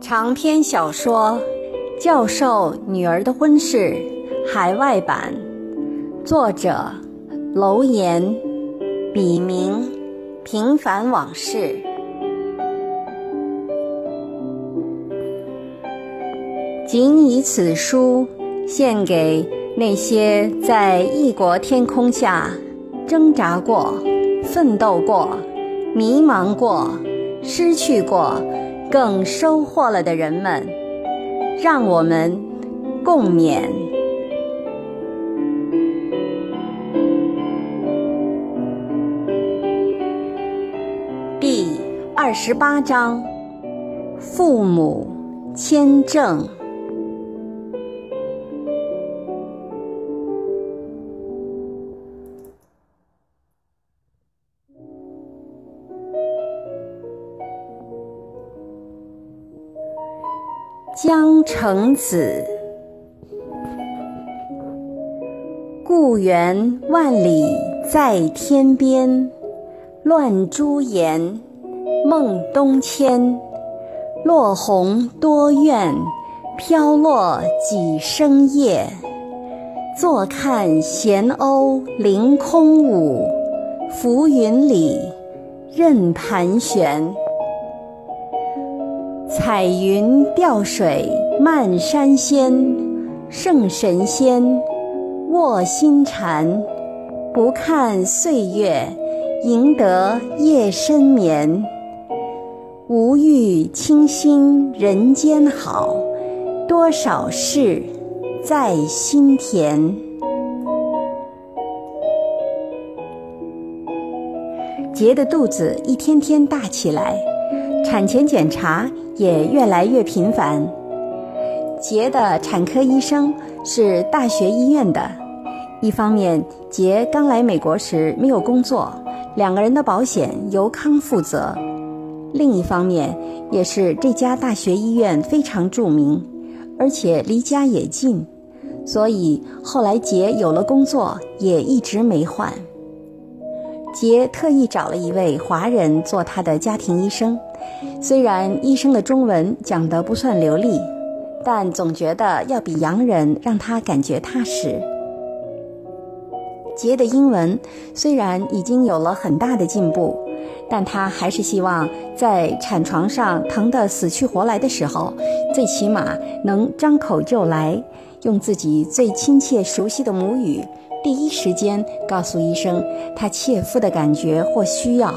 长篇小说《教授女儿的婚事》海外版，作者楼岩，笔名平凡往事。仅以此书献给那些在异国天空下挣扎过、奋斗过、迷茫过、失去过。更收获了的人们，让我们共勉。第二十八章：父母签证。江城子，故园万里在天边，乱朱颜，梦东迁。落红多怨，飘落几声叶。坐看闲鸥凌空舞，浮云里任盘旋。彩云吊水漫山仙，圣神仙卧薪禅，不看岁月，赢得夜深眠。无欲清心人间好，多少事在心田。杰的肚子一天天大起来，产前检查。也越来越频繁。杰的产科医生是大学医院的，一方面杰刚来美国时没有工作，两个人的保险由康负责；另一方面也是这家大学医院非常著名，而且离家也近，所以后来杰有了工作也一直没换。杰特意找了一位华人做他的家庭医生。虽然医生的中文讲得不算流利，但总觉得要比洋人让他感觉踏实。杰的英文虽然已经有了很大的进步，但他还是希望在产床上疼得死去活来的时候，最起码能张口就来，用自己最亲切熟悉的母语，第一时间告诉医生他切肤的感觉或需要。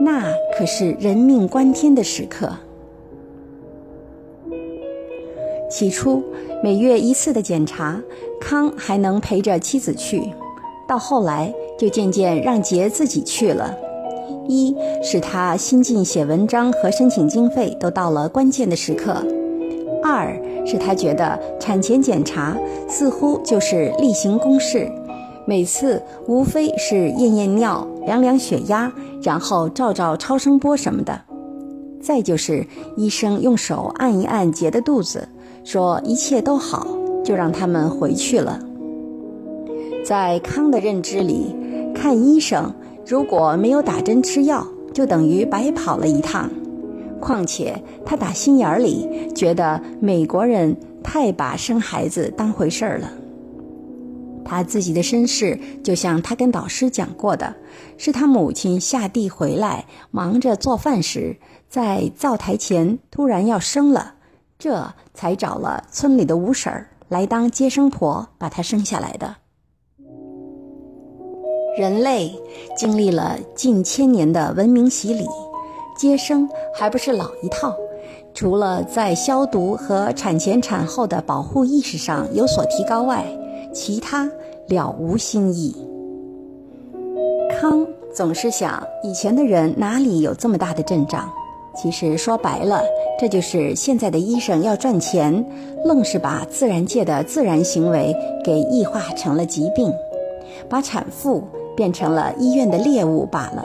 那可是人命关天的时刻。起初，每月一次的检查，康还能陪着妻子去；到后来，就渐渐让杰自己去了。一是他新近写文章和申请经费都到了关键的时刻；二是他觉得产前检查似乎就是例行公事。每次无非是验验尿、量量血压，然后照照超声波什么的。再就是医生用手按一按杰的肚子，说一切都好，就让他们回去了。在康的认知里，看医生如果没有打针吃药，就等于白跑了一趟。况且他打心眼里觉得美国人太把生孩子当回事儿了。他自己的身世，就像他跟导师讲过的，是他母亲下地回来，忙着做饭时，在灶台前突然要生了，这才找了村里的吴婶儿来当接生婆，把她生下来的。人类经历了近千年的文明洗礼，接生还不是老一套，除了在消毒和产前产后的保护意识上有所提高外，其他了无新意。康总是想，以前的人哪里有这么大的阵仗？其实说白了，这就是现在的医生要赚钱，愣是把自然界的自然行为给异化成了疾病，把产妇变成了医院的猎物罢了。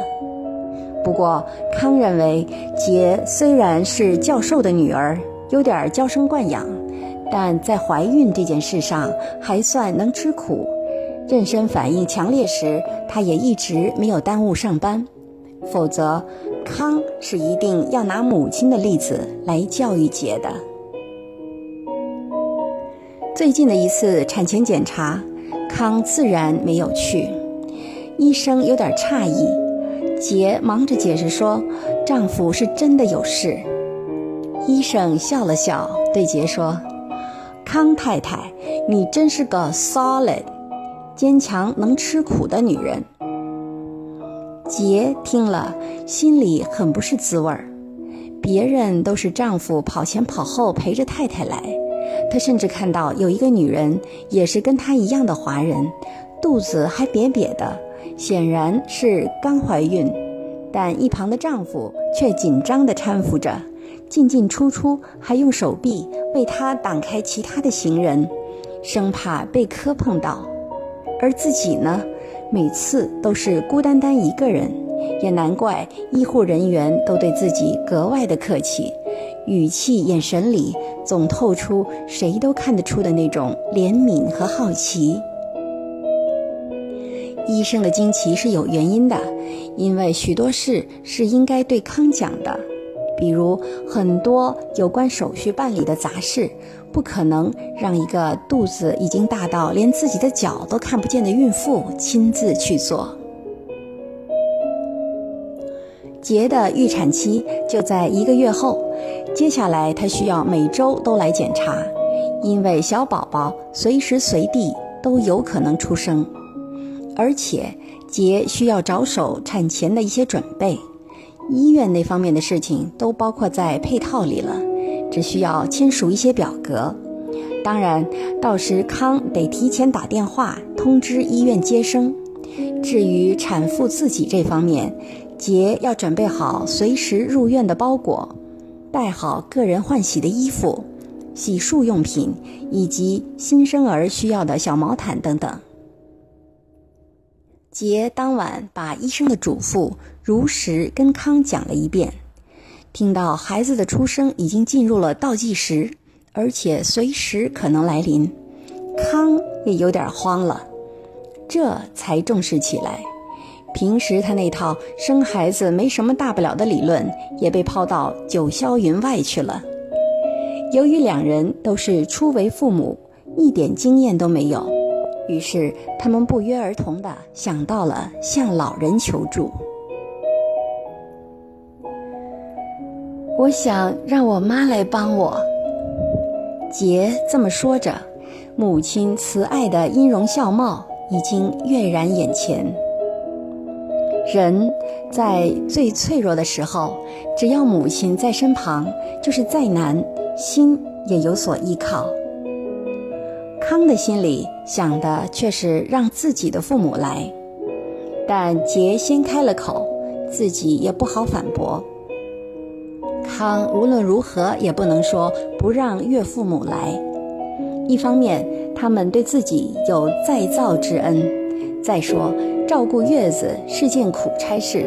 不过，康认为，杰虽然是教授的女儿，有点娇生惯养。但在怀孕这件事上还算能吃苦，妊娠反应强烈时，他也一直没有耽误上班。否则，康是一定要拿母亲的例子来教育杰的。最近的一次产前检查，康自然没有去。医生有点诧异，杰忙着解释说：“丈夫是真的有事。”医生笑了笑，对杰说：“康太太，你真是个 solid、坚强、能吃苦的女人。”杰听了，心里很不是滋味儿。别人都是丈夫跑前跑后陪着太太来，他甚至看到有一个女人也是跟他一样的华人，肚子还瘪瘪的，显然是刚怀孕。但一旁的丈夫却紧张地搀扶着，进进出出，还用手臂为她挡开其他的行人，生怕被磕碰到。而自己呢？每次都是孤单单一个人，也难怪医护人员都对自己格外的客气，语气、眼神里总透出谁都看得出的那种怜悯和好奇。医生的惊奇是有原因的，因为许多事是应该对康讲的，比如很多有关手续办理的杂事。不可能让一个肚子已经大到连自己的脚都看不见的孕妇亲自去做。杰的预产期就在一个月后，接下来她需要每周都来检查，因为小宝宝随时随地都有可能出生，而且杰需要着手产前的一些准备，医院那方面的事情都包括在配套里了。只需要签署一些表格，当然，到时康得提前打电话通知医院接生。至于产妇自己这方面，杰要准备好随时入院的包裹，带好个人换洗的衣服、洗漱用品以及新生儿需要的小毛毯等等。杰当晚把医生的嘱咐如实跟康讲了一遍。听到孩子的出生已经进入了倒计时，而且随时可能来临，康也有点慌了，这才重视起来。平时他那套生孩子没什么大不了的理论也被抛到九霄云外去了。由于两人都是初为父母，一点经验都没有，于是他们不约而同地想到了向老人求助。我想让我妈来帮我。杰这么说着，母亲慈爱的音容笑貌已经跃然眼前。人在最脆弱的时候，只要母亲在身旁，就是再难，心也有所依靠。康的心里想的却是让自己的父母来，但杰先开了口，自己也不好反驳。康无论如何也不能说不让岳父母来。一方面，他们对自己有再造之恩；再说，照顾月子是件苦差事，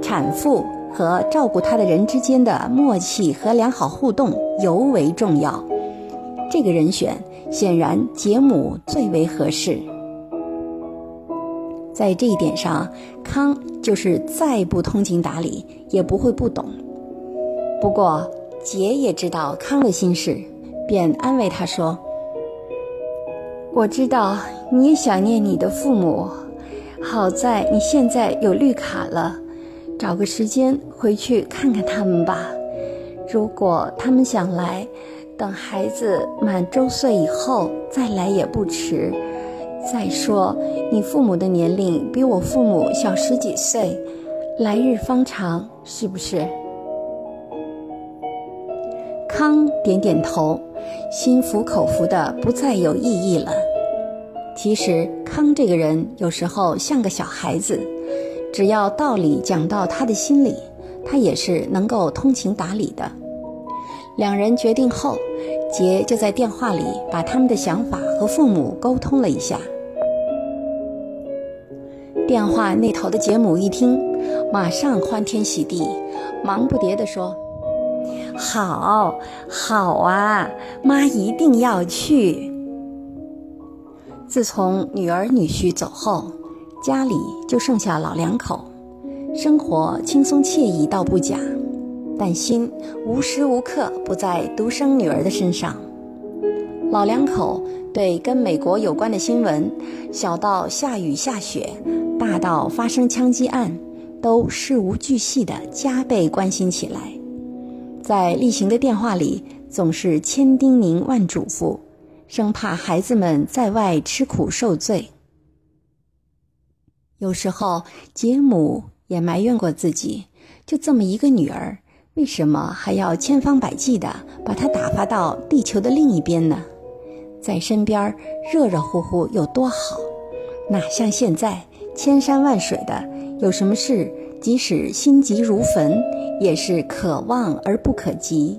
产妇和照顾她的人之间的默契和良好互动尤为重要。这个人选显然杰母最为合适。在这一点上，康就是再不通情达理，也不会不懂。不过，杰也知道康的心事，便安慰他说：“我知道你也想念你的父母，好在你现在有绿卡了，找个时间回去看看他们吧。如果他们想来，等孩子满周岁以后再来也不迟。再说，你父母的年龄比我父母小十几岁，来日方长，是不是？”康点点头，心服口服的不再有异议了。其实康这个人有时候像个小孩子，只要道理讲到他的心里，他也是能够通情达理的。两人决定后，杰就在电话里把他们的想法和父母沟通了一下。电话那头的杰母一听，马上欢天喜地，忙不迭地说。好好啊，妈一定要去。自从女儿女婿走后，家里就剩下老两口，生活轻松惬意倒不假，但心无时无刻不在独生女儿的身上。老两口对跟美国有关的新闻，小到下雨下雪，大到发生枪击案，都事无巨细的加倍关心起来。在例行的电话里，总是千叮咛万嘱咐，生怕孩子们在外吃苦受罪。有时候，杰姆也埋怨过自己，就这么一个女儿，为什么还要千方百计地把她打发到地球的另一边呢？在身边热热乎乎有多好，哪像现在千山万水的，有什么事即使心急如焚，也是可望而不可及。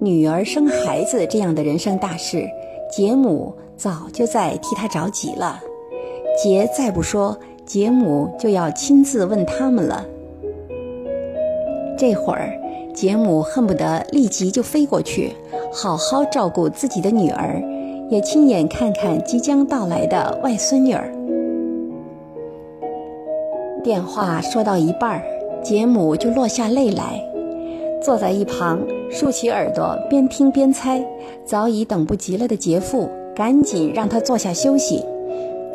女儿生孩子这样的人生大事，杰姆早就在替她着急了。杰再不说，杰姆就要亲自问他们了。这会儿，杰姆恨不得立即就飞过去。好好照顾自己的女儿，也亲眼看看即将到来的外孙女儿。电话说到一半儿，杰姆就落下泪来，坐在一旁竖起耳朵边听边猜。早已等不及了的杰父赶紧让他坐下休息，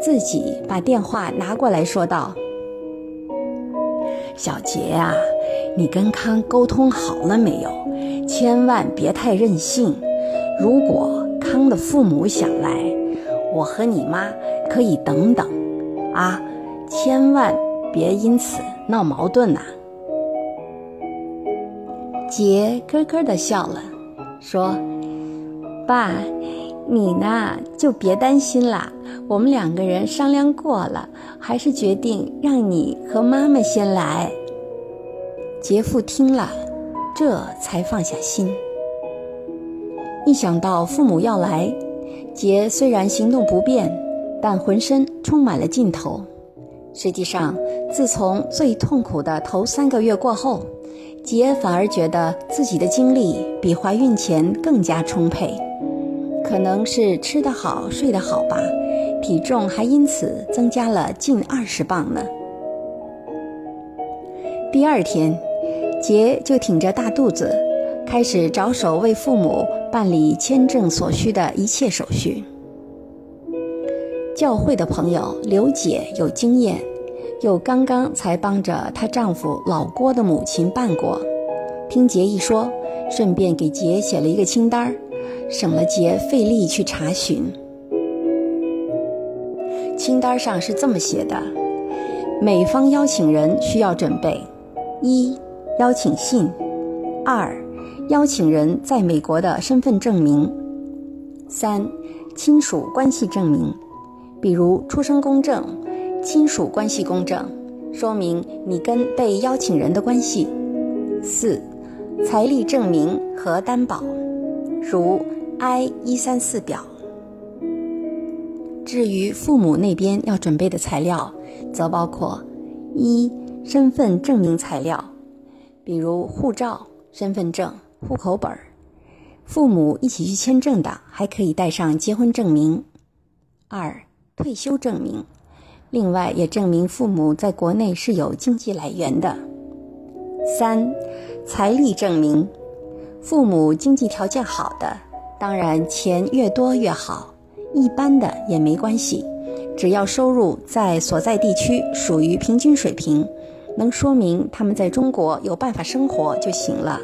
自己把电话拿过来说道：“小杰啊，你跟康沟通好了没有？”千万别太任性。如果康的父母想来，我和你妈可以等等，啊，千万别因此闹矛盾呐。杰咯咯的笑了，说：“爸，你呢就别担心啦。我们两个人商量过了，还是决定让你和妈妈先来。”杰父听了。这才放下心。一想到父母要来，杰虽然行动不便，但浑身充满了劲头。实际上，自从最痛苦的头三个月过后，杰反而觉得自己的精力比怀孕前更加充沛。可能是吃得好、睡得好吧，体重还因此增加了近二十磅呢。第二天。杰就挺着大肚子，开始着手为父母办理签证所需的一切手续。教会的朋友刘姐有经验，又刚刚才帮着她丈夫老郭的母亲办过，听杰一说，顺便给杰写了一个清单，省了杰费力去查询。清单上是这么写的：美方邀请人需要准备一。邀请信，二，邀请人在美国的身份证明，三，亲属关系证明，比如出生公证、亲属关系公证，说明你跟被邀请人的关系。四，财力证明和担保，如 I 一三四表。至于父母那边要准备的材料，则包括一，身份证明材料。比如护照、身份证、户口本，父母一起去签证的，还可以带上结婚证明。二、退休证明，另外也证明父母在国内是有经济来源的。三、财力证明，父母经济条件好的，当然钱越多越好；一般的也没关系，只要收入在所在地区属于平均水平。能说明他们在中国有办法生活就行了。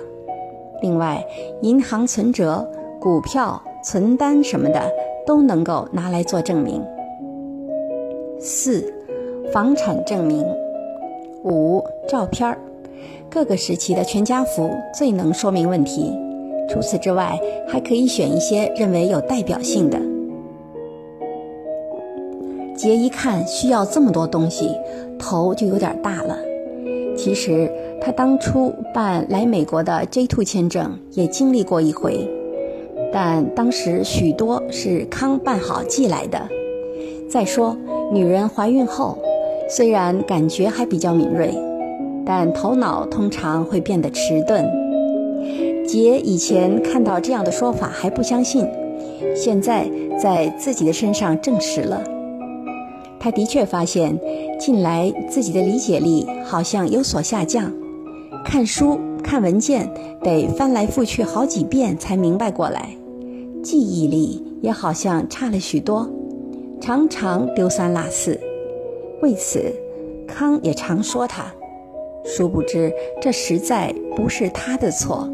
另外，银行存折、股票、存单什么的都能够拿来做证明。四、房产证明。五、照片儿，各个时期的全家福最能说明问题。除此之外，还可以选一些认为有代表性的。杰一看需要这么多东西，头就有点大了。其实他当初办来美国的 J2 签证也经历过一回，但当时许多是康办好寄来的。再说，女人怀孕后，虽然感觉还比较敏锐，但头脑通常会变得迟钝。杰以前看到这样的说法还不相信，现在在自己的身上证实了。他的确发现，近来自己的理解力好像有所下降，看书、看文件得翻来覆去好几遍才明白过来，记忆力也好像差了许多，常常丢三落四。为此，康也常说他。殊不知，这实在不是他的错。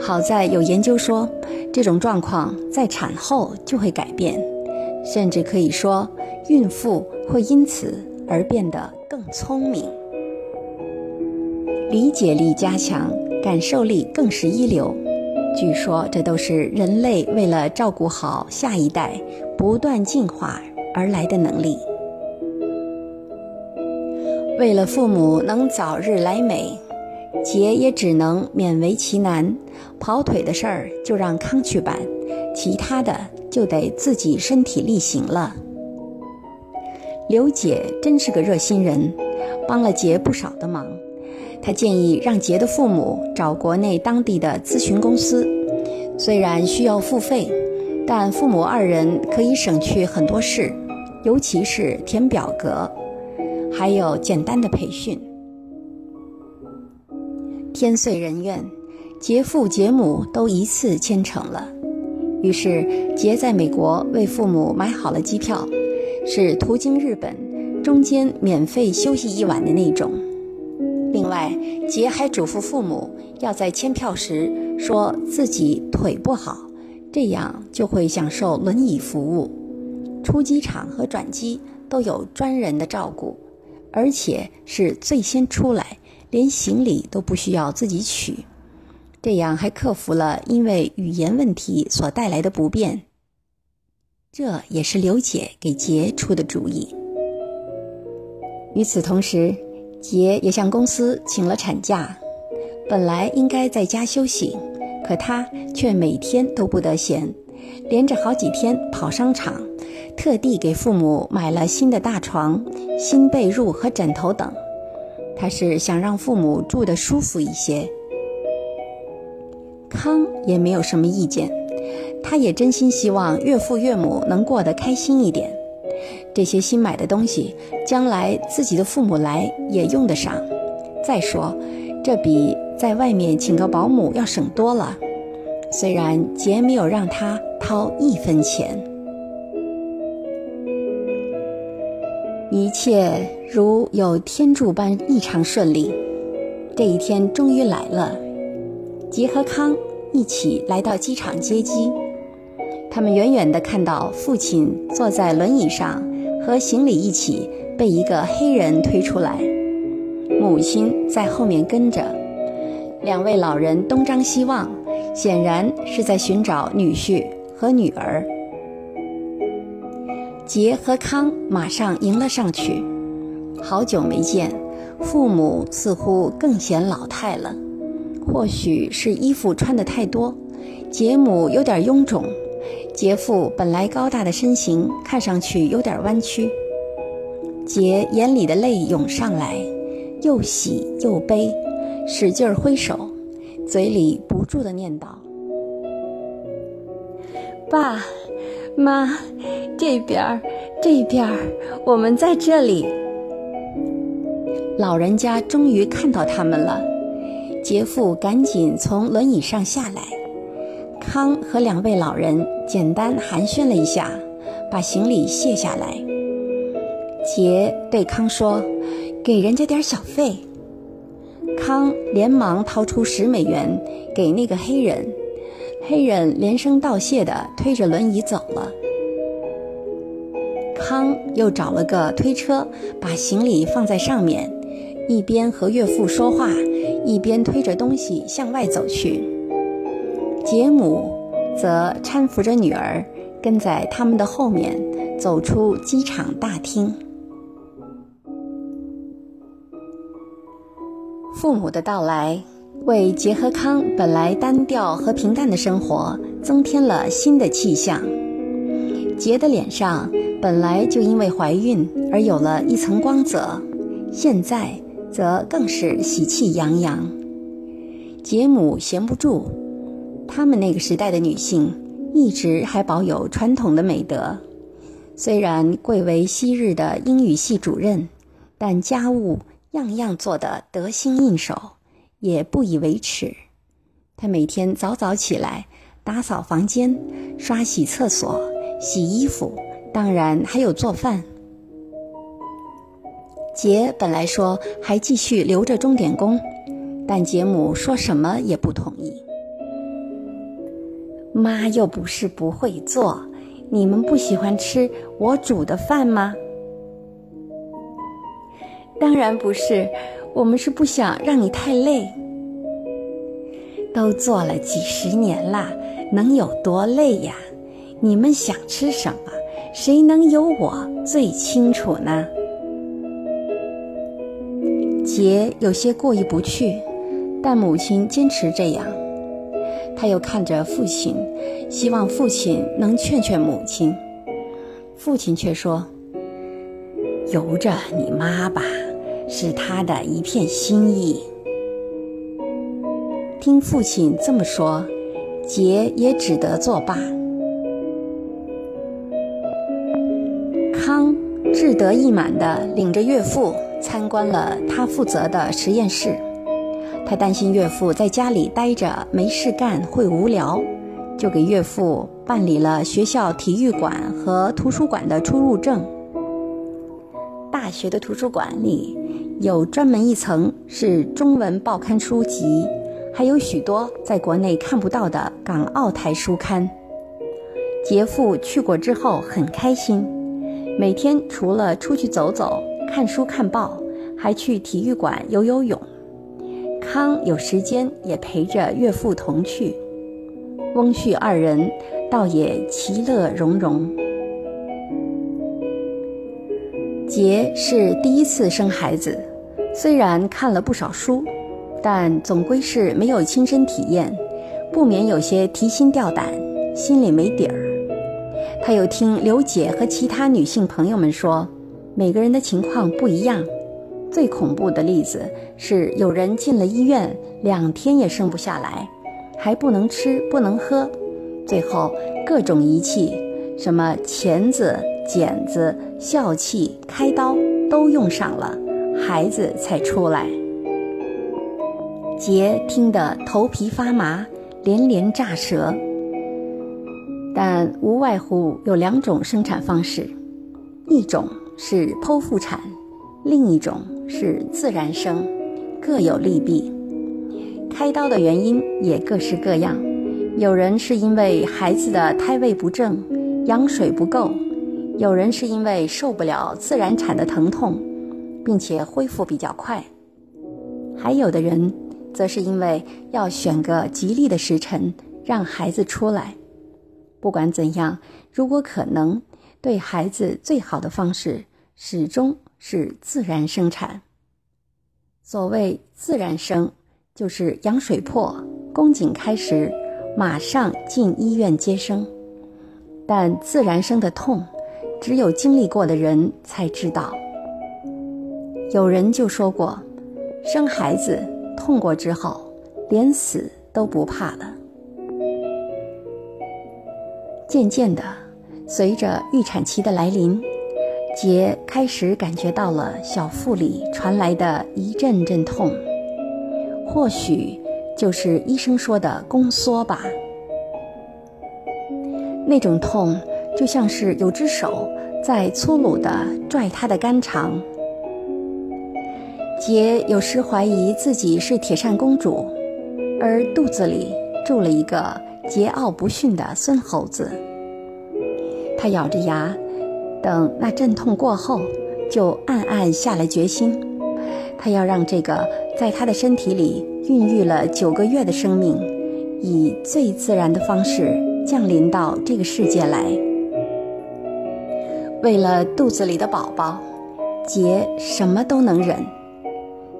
好在有研究说，这种状况在产后就会改变，甚至可以说，孕妇会因此而变得更聪明，理解力加强，感受力更是一流。据说，这都是人类为了照顾好下一代，不断进化而来的能力。为了父母能早日来美，杰也只能勉为其难。跑腿的事儿就让康去办，其他的就得自己身体力行了。刘姐真是个热心人，帮了杰不少的忙。他建议让杰的父母找国内当地的咨询公司，虽然需要付费，但父母二人可以省去很多事，尤其是填表格。还有简单的培训。天遂人愿，杰父杰母都一次签成了。于是杰在美国为父母买好了机票，是途经日本，中间免费休息一晚的那种。外，杰还嘱咐父母要在签票时说自己腿不好，这样就会享受轮椅服务，出机场和转机都有专人的照顾。而且是最先出来，连行李都不需要自己取，这样还克服了因为语言问题所带来的不便。这也是刘姐给杰出的主意。与此同时，杰也向公司请了产假，本来应该在家休息，可他却每天都不得闲，连着好几天跑商场。特地给父母买了新的大床、新被褥和枕头等，他是想让父母住得舒服一些。康也没有什么意见，他也真心希望岳父岳母能过得开心一点。这些新买的东西，将来自己的父母来也用得上。再说，这比在外面请个保姆要省多了。虽然杰没有让他掏一分钱。一切如有天助般异常顺利，这一天终于来了。杰和康一起来到机场接机，他们远远地看到父亲坐在轮椅上，和行李一起被一个黑人推出来，母亲在后面跟着，两位老人东张西望，显然是在寻找女婿和女儿。杰和康马上迎了上去。好久没见，父母似乎更显老态了。或许是衣服穿得太多，杰母有点臃肿，杰父本来高大的身形看上去有点弯曲。杰眼里的泪涌上来，又喜又悲，使劲挥手，嘴里不住地念叨：“爸。”妈，这边儿，这边儿，我们在这里。老人家终于看到他们了，杰父赶紧从轮椅上下来。康和两位老人简单寒暄了一下，把行李卸下来。杰对康说：“给人家点小费。”康连忙掏出十美元给那个黑人。黑人连声道谢的推着轮椅走了。康又找了个推车，把行李放在上面，一边和岳父说话，一边推着东西向外走去。杰姆则搀扶着女儿，跟在他们的后面走出机场大厅。父母的到来。为杰和康本来单调和平淡的生活增添了新的气象。杰的脸上本来就因为怀孕而有了一层光泽，现在则更是喜气洋洋。杰姆闲不住，他们那个时代的女性一直还保有传统的美德，虽然贵为昔日的英语系主任，但家务样样做得得心应手，也不以为耻。她每天早早起来，打扫房间，刷洗厕所，洗衣服，当然还有做饭。杰本来说还继续留着钟点工，但杰母说什么也不同意。妈又不是不会做，你们不喜欢吃我煮的饭吗？当然不是，我们是不想让你太累。都做了几十年了，能有多累呀？你们想吃什么，谁能有我最清楚呢？杰有些过意不去，但母亲坚持这样。他又看着父亲，希望父亲能劝劝母亲。父亲却说：“由着你妈吧，是她的一片心意。”听父亲这么说，杰也只得作罢。康志得意满地领着岳父。参观了他负责的实验室，他担心岳父在家里待着没事干会无聊，就给岳父办理了学校体育馆和图书馆的出入证。大学的图书馆里有专门一层是中文报刊书籍，还有许多在国内看不到的港澳台书刊。杰父去过之后很开心，每天除了出去走走。看书看报，还去体育馆游游泳。康有时间也陪着岳父同去。翁婿二人倒也其乐融融。杰是第一次生孩子，虽然看了不少书，但总归是没有亲身体验，不免有些提心吊胆，心里没底儿。他又听刘姐和其他女性朋友们说。每个人的情况不一样，最恐怖的例子是有人进了医院，两天也生不下来，还不能吃不能喝，最后各种仪器，什么钳子、剪子、笑气、开刀都用上了，孩子才出来。杰听得头皮发麻，连连炸舌。但无外乎有两种生产方式，一种。是剖腹产，另一种是自然生，各有利弊。开刀的原因也各式各样，有人是因为孩子的胎位不正，羊水不够；有人是因为受不了自然产的疼痛，并且恢复比较快；还有的人则是因为要选个吉利的时辰让孩子出来。不管怎样，如果可能，对孩子最好的方式。始终是自然生产。所谓自然生，就是羊水破，宫颈开时，马上进医院接生。但自然生的痛，只有经历过的人才知道。有人就说过，生孩子痛过之后，连死都不怕了。渐渐的，随着预产期的来临。杰开始感觉到了小腹里传来的一阵阵痛，或许就是医生说的宫缩吧。那种痛就像是有只手在粗鲁地拽他的肝肠。杰有时怀疑自己是铁扇公主，而肚子里住了一个桀骜不驯的孙猴子。他咬着牙。等那阵痛过后，就暗暗下了决心，他要让这个在他的身体里孕育了九个月的生命，以最自然的方式降临到这个世界来。为了肚子里的宝宝，杰什么都能忍。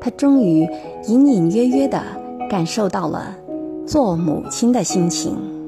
他终于隐隐约约地感受到了做母亲的心情。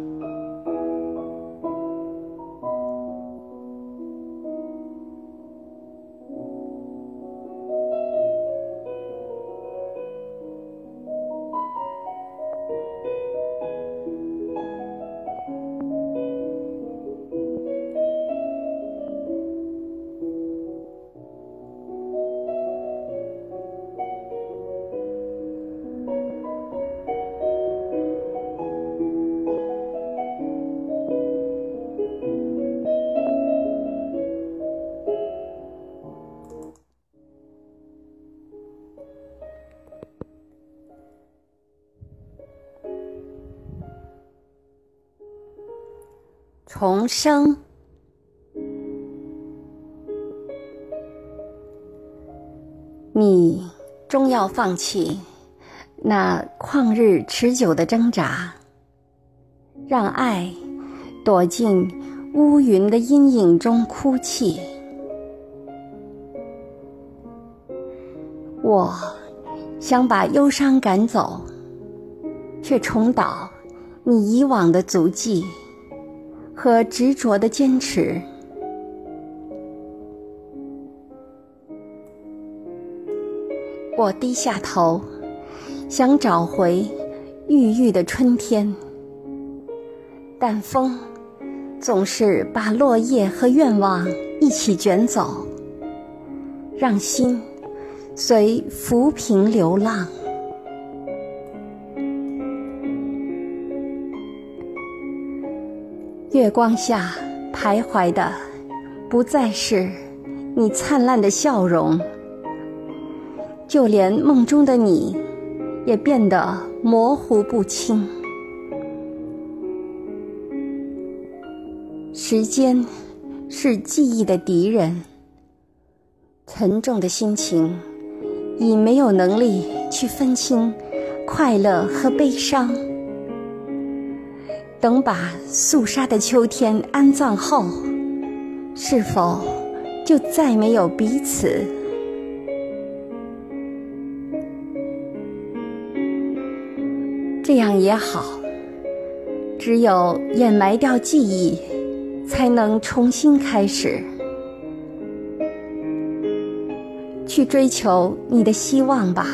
重生。你终要放弃那旷日持久的挣扎，让爱躲进乌云的阴影中哭泣。我想把忧伤赶走，却重蹈你以往的足迹和执着的坚持。我低下头，想找回郁郁的春天，但风总是把落叶和愿望一起卷走，让心随浮萍流浪。月光下徘徊的，不再是你灿烂的笑容。就连梦中的你，也变得模糊不清。时间是记忆的敌人，沉重的心情已没有能力去分清快乐和悲伤。等把肃杀的秋天安葬后，是否就再没有彼此？这样也好，只有掩埋掉记忆，才能重新开始，去追求你的希望吧。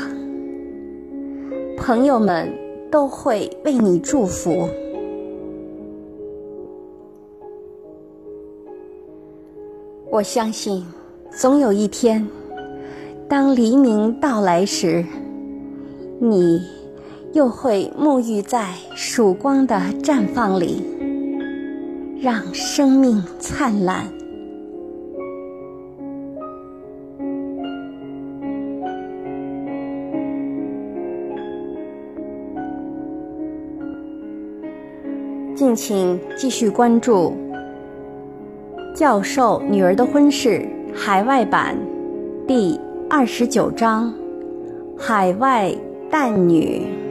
朋友们都会为你祝福。我相信，总有一天，当黎明到来时，你。又会沐浴在曙光的绽放里，让生命灿烂。敬请继续关注《教授女儿的婚事》海外版第二十九章：海外旦女。